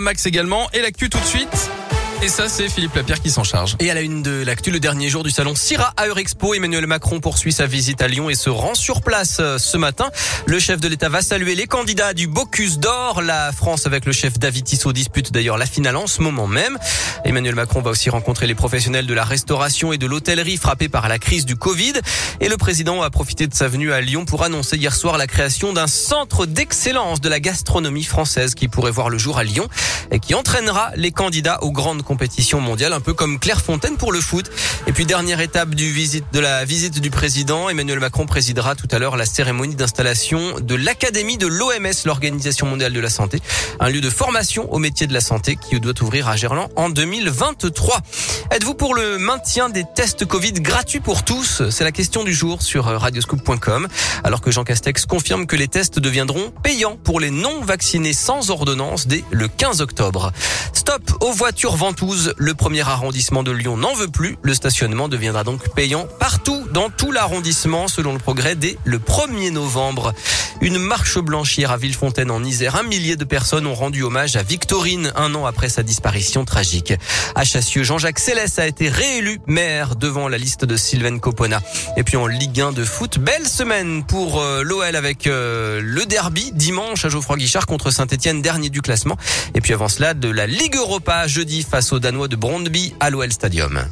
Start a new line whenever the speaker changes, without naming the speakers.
Max également. Et l'actu tout de suite. Et ça, c'est Philippe Lapierre qui s'en charge.
Et à la une de l'actu, le dernier jour du salon Sira à Eurexpo, Emmanuel Macron poursuit sa visite à Lyon et se rend sur place euh, ce matin. Le chef de l'État va saluer les candidats du Bocuse d'Or. La France avec le chef David Tissot dispute d'ailleurs la finale en ce moment même. Emmanuel Macron va aussi rencontrer les professionnels de la restauration et de l'hôtellerie frappés par la crise du Covid. Et le président a profité de sa venue à Lyon pour annoncer hier soir la création d'un centre d'excellence de la gastronomie française qui pourrait voir le jour à Lyon et qui entraînera les candidats aux grandes compétition mondiale, un peu comme Clairefontaine pour le foot. Et puis dernière étape du visite, de la visite du président, Emmanuel Macron présidera tout à l'heure la cérémonie d'installation de l'Académie de l'OMS, l'Organisation mondiale de la santé, un lieu de formation au métier de la santé qui doit ouvrir à Gerland en 2023. Êtes-vous pour le maintien des tests Covid gratuits pour tous? C'est la question du jour sur radioscoop.com. Alors que Jean Castex confirme que les tests deviendront payants pour les non vaccinés sans ordonnance dès le 15 octobre. Stop aux voitures ventouses le premier arrondissement de Lyon n'en veut plus. Le stationnement deviendra donc payant partout dans tout l'arrondissement selon le progrès dès le 1er novembre. Une marche blanche hier à Villefontaine en Isère. Un millier de personnes ont rendu hommage à Victorine un an après sa disparition tragique. À Chassieux, Jean-Jacques Céleste a été réélu maire devant la liste de Sylvain Copona. Et puis en Ligue 1 de foot, belle semaine pour euh, l'OL avec euh, le derby dimanche à Geoffroy Guichard contre Saint-Etienne, dernier du classement. Et puis avant cela, de la Ligue Europa jeudi face aux Danois de Brondby à l'OL Stadium.